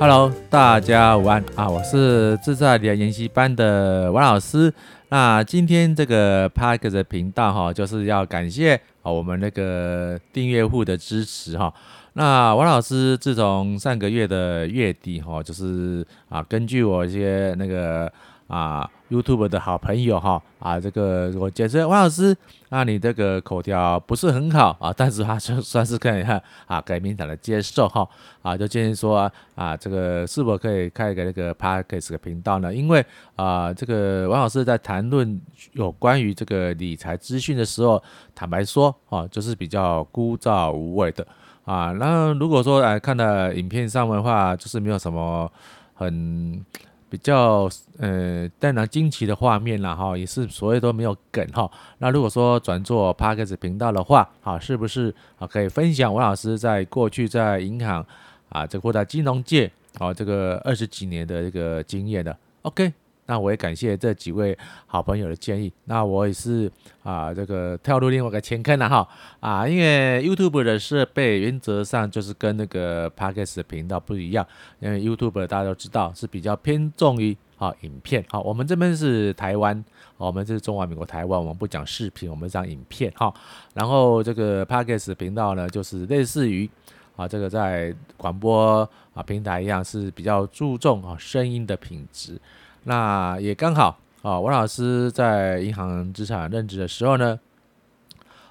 Hello，大家午安啊！我是自在的研习班的王老师。那今天这个拍个的频道哈，就是要感谢啊我们那个订阅户的支持哈。那王老师自从上个月的月底哈，就是啊根据我一些那个。啊，YouTube 的好朋友哈啊，这个我解释王老师，那你这个口条不是很好啊，但是他就算是可以哈啊，可以勉强的接受哈啊，就建议说啊，这个是否可以开一个那个 Podcast 的频道呢？因为啊，这个王老师在谈论有关于这个理财资讯的时候，坦白说啊，就是比较枯燥无味的啊。那如果说来看的影片上的话，就是没有什么很。比较呃带来惊奇的画面了哈，也是所谓都没有梗哈。那如果说转做 Podcast 频道的话，好，是不是啊可以分享王老师在过去在银行啊这或者金融界啊这个二十几年的这个经验的？OK。那我也感谢这几位好朋友的建议。那我也是啊，这个跳入另外一个前坑了哈啊，因为 YouTube 的设备原则上就是跟那个 Podcast 的频道不一样，因为 YouTube 大家都知道是比较偏重于啊影片。好，我们这边是台湾，我们这是中华民国台湾，我们不讲视频，我们讲影片哈。然后这个 Podcast 频道呢，就是类似于啊这个在广播啊平台一样，是比较注重啊声音的品质。那也刚好啊，王老师在银行资产任职的时候呢，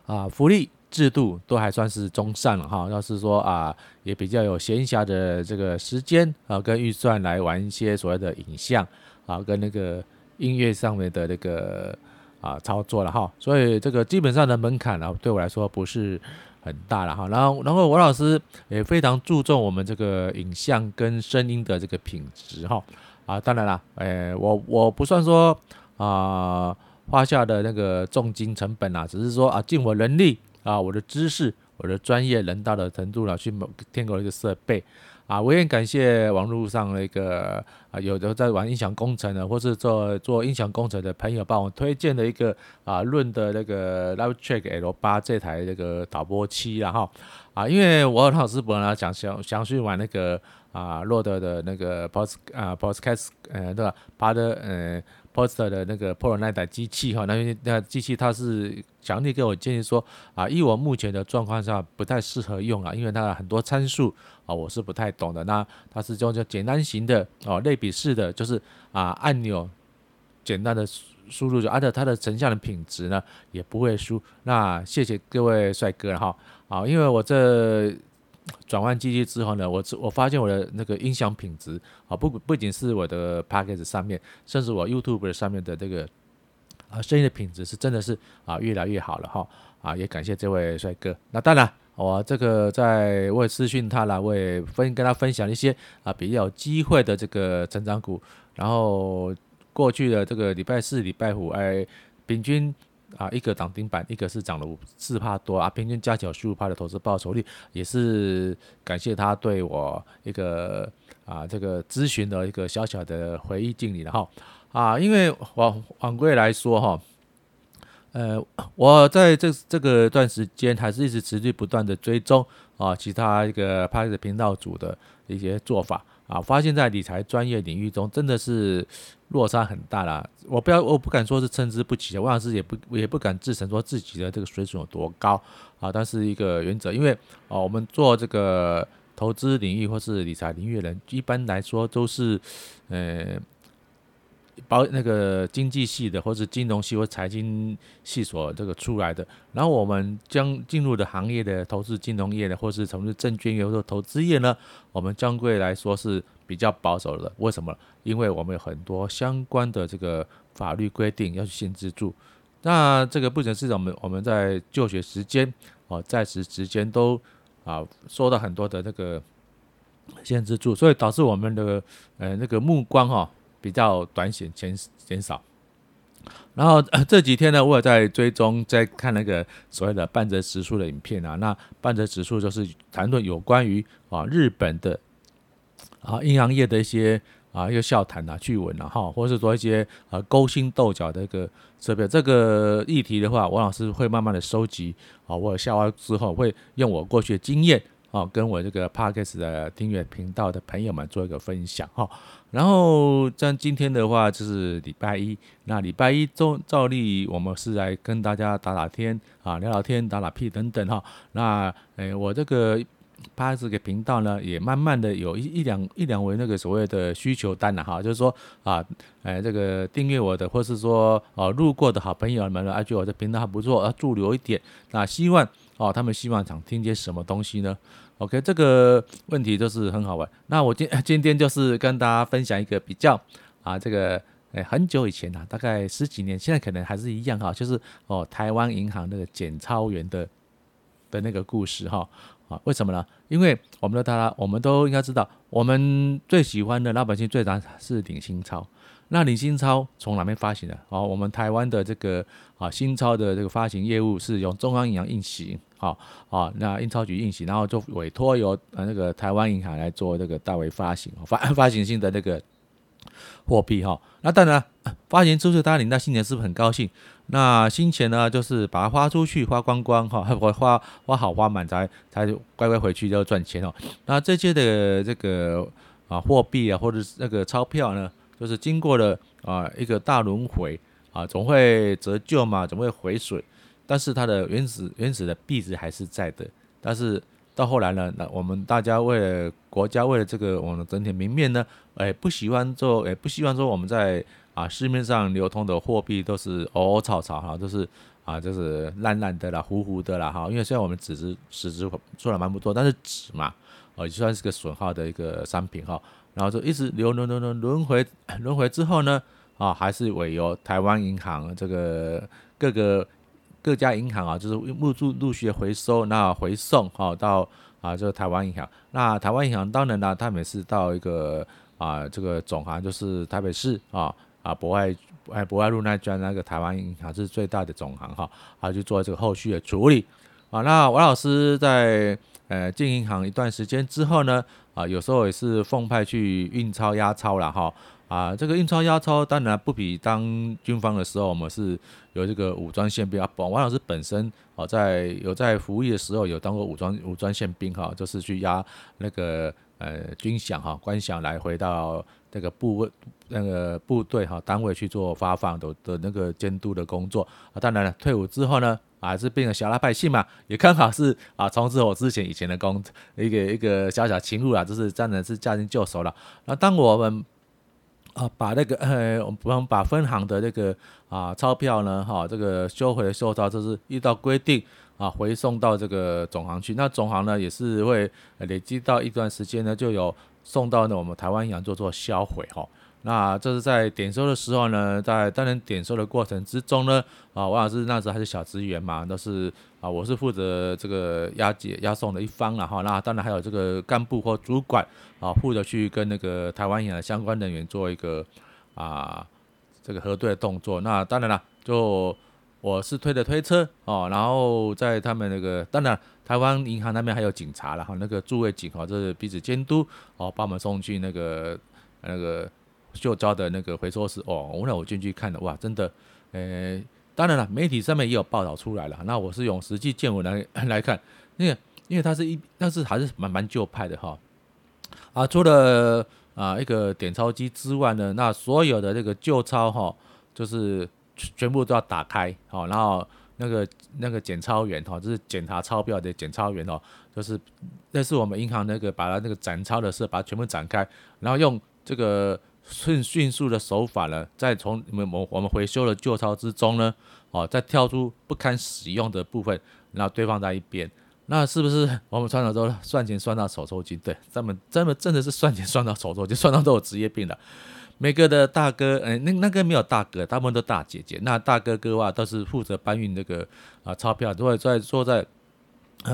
啊，福利制度都还算是中上了哈。要是说啊，也比较有闲暇的这个时间啊，跟预算来玩一些所谓的影像啊，跟那个音乐上面的那个啊操作了哈。所以这个基本上的门槛啊，对我来说不是很大了哈。然后，然后王老师也非常注重我们这个影像跟声音的这个品质哈。啊，当然啦，诶，我我不算说啊花下的那个重金成本啊，只是说啊尽我能力啊，我的知识、我的专业能到的程度了，去某添购一个设备啊。我也感谢网络上那个啊，有的在玩音响工程的，或是做做音响工程的朋友，帮我推荐的一个啊润的那个 Live Track L 八这台那个导播器，然后啊，因为我很老师本来想想想去玩那个。啊，洛德的那个 Post 啊 Podcast 呃，对吧？巴的呃 Post 的那个 Pro 那台机器哈，那那机器它是强烈给我建议说啊，以我目前的状况下不太适合用啊，因为它的很多参数啊我是不太懂的。那它是用叫简单型的哦，类比式的，就是啊按钮简单的输入就，而且它的成像的品质呢也不会输。那谢谢各位帅哥哈，啊，因为我这。转换机器之后呢，我我发现我的那个音响品质啊，不不仅是我的 Podcast 上面，甚至我 YouTube 上面的这个啊声音的品质是真的是啊越来越好了哈啊，也感谢这位帅哥。那当然，我这个在我也私讯他了，我也分跟他分享一些啊比较机会的这个成长股，然后过去的这个礼拜四、礼拜五，哎，平均。啊，一个涨停板，一个是涨了五四趴多啊，平均加起来十五趴的投资报酬率，也是感谢他对我一个啊这个咨询的一个小小的回忆敬礼了哈啊，因为往往归来说哈，呃，我在这这个段时间还是一直持续不断的追踪啊其他一个拍的频道组的一些做法。啊，发现在理财专业领域中，真的是落差很大啦。我不要，我不敢说是参差不齐，王老师也不也不敢自称说自己的这个水准有多高啊。但是一个原则，因为啊，我们做这个投资领域或是理财领域的人，一般来说都是，呃。保那个经济系的，或是金融系或财经系所这个出来的，然后我们将进入的行业的投资金融业的，或是从事证券业或者投资业呢，我们相对来说是比较保守的。为什么？因为我们有很多相关的这个法律规定要去限制住。那这个不仅是我们我们在就学时间哦，在职时间都啊受到很多的这个限制住，所以导致我们的呃那个目光哈。比较短险减减少，然后这几天呢，我也在追踪，在看那个所谓的半泽直树的影片啊。那半泽直树就是谈论有关于啊日本的啊银行业的一些啊一个笑谈啊趣闻啊哈，或者是说一些啊勾心斗角的一个这个这个议题的话，王老师会慢慢的收集啊，我下完之后会用我过去的经验啊，跟我这个 Podcast 的订阅频道的朋友们做一个分享哈。然后像今天的话就是礼拜一，那礼拜一周照例我们是来跟大家打打天啊，聊聊天，打打屁等等哈。那诶，我这个 Podcast 的频道呢，也慢慢的有一一两一两位那个所谓的需求单了哈，就是说啊，诶，这个订阅我的，或是说哦路过的好朋友们呢，啊觉得我的频道还不错，要驻留一点，那希望哦他们希望想听些什么东西呢？OK，这个问题就是很好玩。那我今 今天就是跟大家分享一个比较啊，这个诶很久以前啊，大概十几年，现在可能还是一样哈，就是哦台湾银行那个检钞员的的那个故事哈啊，为什么呢？因为我们的大家我们都应该知道，我们最喜欢的老百姓最常是领新钞。那领新钞从哪边发行的？哦，我们台湾的这个啊新钞的这个发行业务是由中央银行印行。好，啊，那印钞局印行，然后就委托由呃那个台湾银行来做这个代为发行，发 发行性的那个货币哈。那当然发行出去，大家领到新钱是不是很高兴？那新钱呢，就是把它花出去，花光光哈，花 花花好花满才才乖乖回去就赚钱哦。那这些的这个啊货币啊，或者是那个钞票呢，就是经过了啊一个大轮回啊，总会折旧嘛，总会回水。但是它的原始原始的币值还是在的，但是到后来呢，那我们大家为了国家，为了这个我们整体明面呢，哎，不喜欢做，哎，不希望说我们在啊市面上流通的货币都是凹凹槽槽哈，都是啊就是烂烂的啦、糊糊的啦哈，因为虽然我们纸质纸质做了蛮不错，但是纸嘛，哦也算是个损耗的一个商品哈，然后就一直流轮轮轮轮回轮回之后呢，啊还是委由台湾银行这个各个。各家银行啊，就是陆续陆续回收，那回送哈到啊，这个台湾银行。那台湾银行当然呢，他每次到一个啊，这个总行就是台北市啊啊博爱哎博爱路那家那个台湾银行是最大的总行哈，啊去做这个后续的处理啊。那王老师在呃进银行一段时间之后呢，啊有时候也是奉派去运钞押钞了哈。啊这个印钞押钞当然不比当军方的时候，我们是有这个武装宪兵啊。王老师本身哦，在有在服役的时候有当过武装武装宪兵哈，就是去押那个呃军饷哈官饷来回到那个部位那个部队哈单位去做发放的的那个监督的工作啊。当然了，退伍之后呢，还是变成小老百姓嘛，也刚好是啊从事我之前以前的工一个一个小小情路啊，就是真的是驾轻就熟了。那当我们啊，把那个呃，我们把分行的那个啊钞票呢，哈，这个收回收到，这是依照规定啊回送到这个总行去。那总行呢也是会累积到一段时间呢，就有送到呢我们台湾银行做做销毁哈。那这是在点收的时候呢，在当然点收的过程之中呢，啊，王老师那时候还是小职员嘛，都是我是负责这个押解押送的一方了哈。那当然还有这个干部或主管啊，负责去跟那个台湾银行相关人员做一个啊这个核对的动作。那当然了，就我是推的推车哦，然后在他们那个当然台湾银行那边还有警察了哈，那个驻卫警哈，这是彼此监督哦，把我们送去那个那个。旧招的那个回收室哦，我那我进去看了，哇，真的，诶，当然了，媒体上面也有报道出来了。那我是用实际见闻来 来看，那个，因为它是一，但是还是蛮蛮旧派的哈。啊，除了啊一个点钞机之外呢，那所有的这个旧钞哈，就是全部都要打开，好，然后那个那个检钞员哈，就是检查钞票的检钞员哦，就是那是我们银行那个把它那个展钞的时候，把它全部展开，然后用这个。迅迅速的手法呢，再从你们我我们回收的旧钞之中呢，哦，再挑出不堪使用的部分，然后堆放在一边。那是不是我们传统都算钱算到手抽筋？对，这么这么真的是算钱算到手抽筋，算到都有职业病了。每个的大哥，哎，那那个没有大哥，大部分都大姐姐。那大哥哥啊，都是负责搬运那个啊钞票，都会在坐在。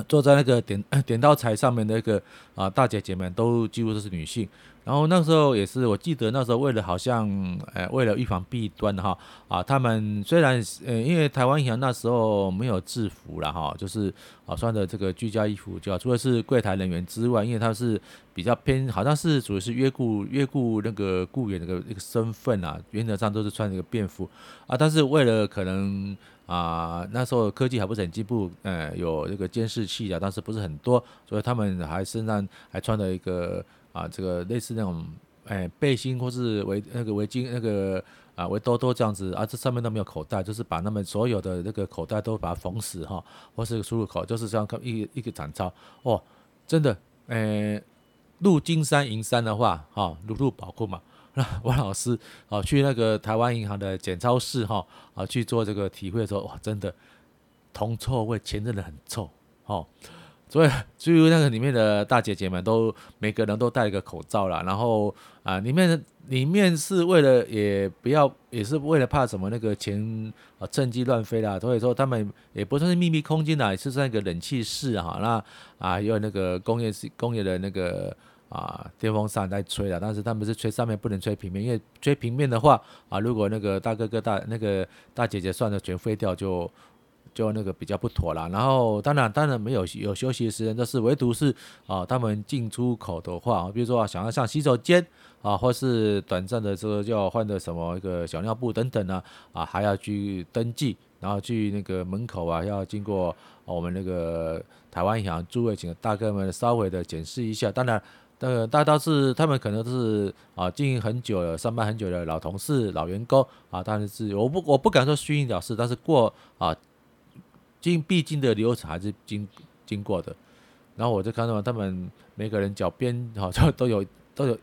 坐在那个点点到台上面那个啊大姐姐们都几乎都是女性，然后那时候也是，我记得那时候为了好像，呃，为了预防弊端哈，啊，他们虽然，呃，因为台湾银行那时候没有制服了哈，就是啊穿的这个居家衣服，就除了是柜台人员之外，因为他是比较偏，好像是主要是约雇约雇那个雇员那个那个身份啊，原则上都是穿那个便服。啊，但是为了可能啊那时候科技还不是很进步，呃，有这个监视器啊，但是不是很多，所以他们还身上还穿了一个。啊，这个类似那种，哎，背心或是围那个围巾，那个啊围兜兜这样子，啊，这上面都没有口袋，就是把他们所有的那个口袋都把它缝死哈，或是输入口，就是这样一个一个展昭哦，真的，哎，入金山银山的话，哈，如入宝库嘛。那王老师啊，去那个台湾银行的检钞室哈，啊去做这个体会的时候，哇，真的铜臭味，钱真的很臭，哈。所以，至于那个里面的大姐姐们都每个人都戴一个口罩了，然后啊，里面里面是为了也不要，也是为了怕什么那个钱啊趁机乱飞啦，所以说他们也不算是秘密空间啦，是在一个冷气室哈，那啊有那个工业室工业的那个啊电风扇在吹了，但是他们是吹上面不能吹平面，因为吹平面的话啊，如果那个大哥哥大那个大姐姐算了全飞掉就。就那个比较不妥啦，然后当然当然没有有休息的时间，但是唯独是啊，他们进出口的话，比如说想要上洗手间啊，或是短暂的这个要换的什么一个小尿布等等呢啊，还要去登记，然后去那个门口啊，要经过我们那个台湾银行诸位请大哥们稍微的检视一下。当然，呃，大都是他们可能都是啊经营很久了、上班很久的老同事、老员工啊，但是我不我不敢说虚应了事，但是过啊。经必经的流程还是经经过的，然后我就看到他们每个人脚边好像都有都有，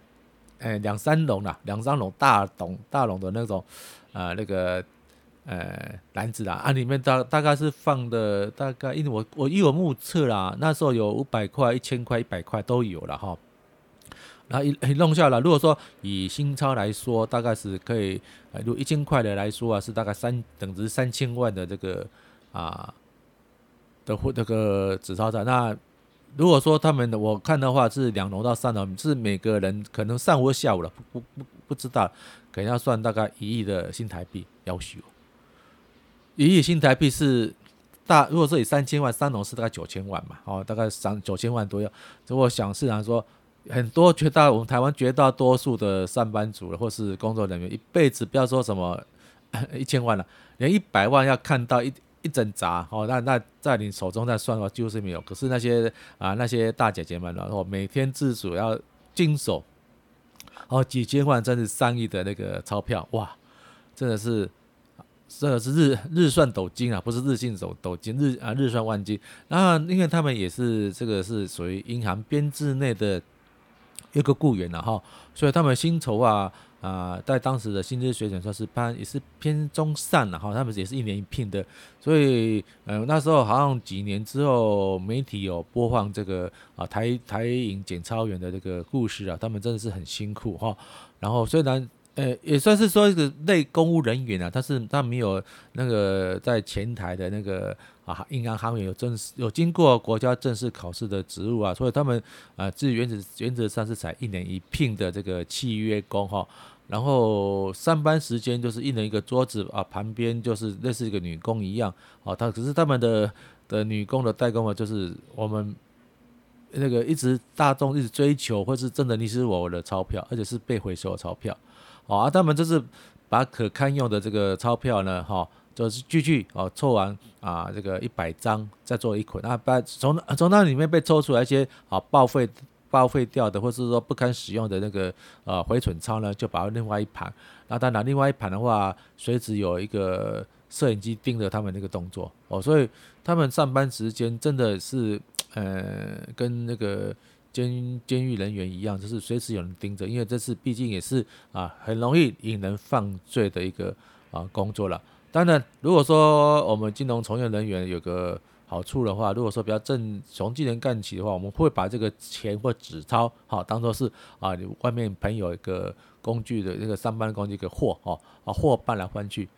哎两三笼啦，两三笼大笼大笼的那种，呃那个呃篮子啦，啊里面大大概是放的大概，因为我我依我目测啦，那时候有五百块、一千块、一百块都有了哈，然后一弄下来，如果说以新钞来说，大概是可以，如一千块的来说啊，是大概三等值三千万的这个啊。的或那个纸钞在那，如果说他们的我看的话是两笼到三笼，是每个人可能上午或下午了，不不不不知道，可能要算大概一亿的新台币要求，一亿新台币是大，如果说以三千万三笼是大概九千万嘛，哦，大概三九千万多要，如果想市场说很多绝大我们台湾绝大多数的上班族或是工作人员一辈子不要说什么 一千万了，连一百万要看到一。一整扎哦，那那在你手中在算的话就是没有。可是那些啊那些大姐姐们，然后每天自主要经手哦几千万甚至上亿的那个钞票，哇，真的是真的是日日算斗金啊，不是日进斗斗金，日啊日算万金。然后因为他们也是这个是属于银行编制内的一个雇员了哈，所以他们薪酬啊。啊、在当时的薪资水准算是偏也是偏中上了哈，他们也是一年一聘的，所以呃那时候好像几年之后，媒体有播放这个啊台台影检钞员的这个故事啊，他们真的是很辛苦哈。然后虽然呃也算是说一个类公务人员啊，但是他没有那个在前台的那个啊银行行员有正式有经过国家正式考试的职务啊，所以他们啊至于原则原则上是采一年一聘的这个契约工哈。然后上班时间就是一人一个桌子啊，旁边就是类似一个女工一样啊。他可是他们的的女工的代工啊，就是我们那个一直大众一直追求，或是真的你是我的钞票，而且是被回收的钞票。啊，他们就是把可堪用的这个钞票呢，哈，就是继续哦凑完啊，这个一百张再做一捆，那，把从从那里面被抽出来一些啊报废。报废掉的，或是说不堪使用的那个呃回存钞呢，就把另外一盘。那当然，另外一盘的话，随时有一个摄影机盯着他们那个动作哦，所以他们上班时间真的是呃跟那个监监狱人员一样，就是随时有人盯着，因为这是毕竟也是啊很容易引人犯罪的一个啊工作了。当然，如果说我们金融从业人员有个好处的话，如果说比较正从技能干起的话，我们会把这个钱或纸钞好当做是啊，你外面朋友一个工具的那个上班工具一个货哦，啊货搬来搬去，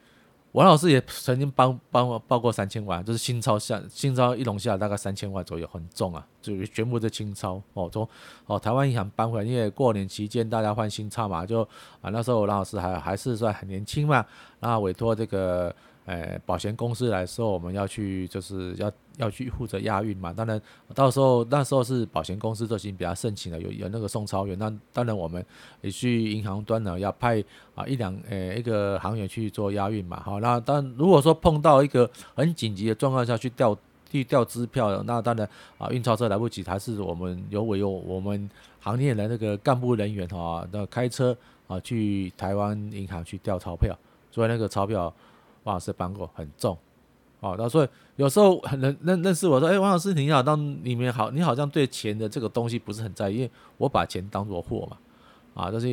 王老师也曾经帮帮我报过三千万，就是新钞下新钞一笼下来大概三千万左右，很重啊，就全部是清钞哦，从哦台湾银行搬回来，因为过年期间大家换新钞嘛，就啊那时候王老师还还是算很年轻嘛，然后委托这个。呃，保险公司来说，我们要去就是要要去负责押运嘛。当然，到时候那时候是保险公司都已经比较盛情了，有有那个送钞员。那当然我们也去银行端呢，要派啊一两呃一个行员去做押运嘛。好，那当如果说碰到一个很紧急的状况下去调去调支票，那当然啊运钞车来不及，还是我们有委由我们行业的那个干部人员哈，那开车啊去台湾银行去调钞票，所以那个钞票。王老师搬过很重，哦，那所以有时候很认认认识我说，哎，王老师你好，当里面好，你好像对钱的这个东西不是很在意，因为我把钱当做货嘛，啊，就是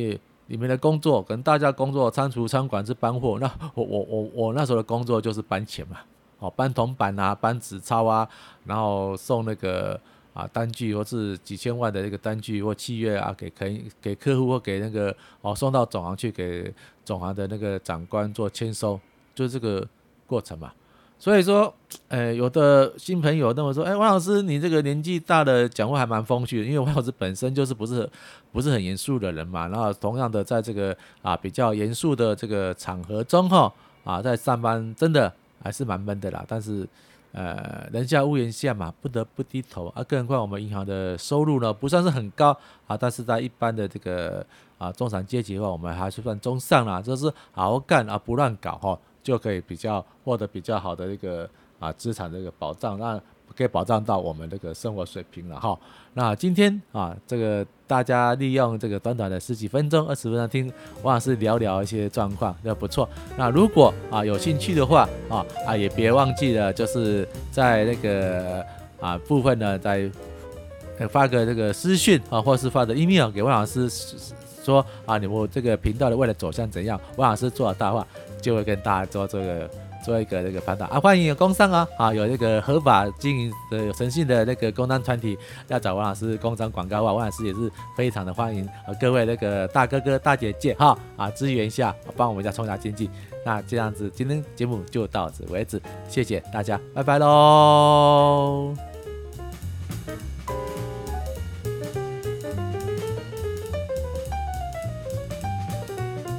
里面的工作跟大家工作，仓储仓管是搬货，那我我我我那时候的工作就是搬钱嘛，哦，搬铜板啊，搬纸钞啊，然后送那个啊单据或是几千万的那个单据或契约啊，给可以给客户或给那个哦送到总行去给总行的那个长官做签收。就是这个过程嘛，所以说，呃，有的新朋友那么说，哎，王老师，你这个年纪大的讲话还蛮风趣的，因为王老师本身就是不是不是很严肃的人嘛，然后同样的在这个啊比较严肃的这个场合中哈，啊在上班真的还是蛮闷的啦，但是呃人家屋檐下嘛，不得不低头。啊，更何况我们银行的收入呢不算是很高啊，但是在一般的这个啊中产阶级的话，我们还是算中上啦，就是好好干啊，不乱搞哈。就可以比较获得比较好的一个啊资产的一个保障，那可以保障到我们这个生活水平了哈。那今天啊，这个大家利用这个短短的十几分钟、二十分钟听王老师聊聊一些状况，那不错。那如果啊有兴趣的话啊啊也别忘记了，就是在那个啊部分呢，再发个这个私讯啊，或是发个 email 给王老师说啊，你们这个频道的未来走向怎样？王老师做了大话。就会跟大家做这个做一个这个判断啊，欢迎有工商啊啊，有那个合法经营的有诚信的那个工商团体要找王老师工商广告啊，王老师也是非常的欢迎啊，各位那个大哥哥大姐姐哈啊支援一下，帮我们家冲下经济。那这样子，今天节目就到此为止，谢谢大家，拜拜喽。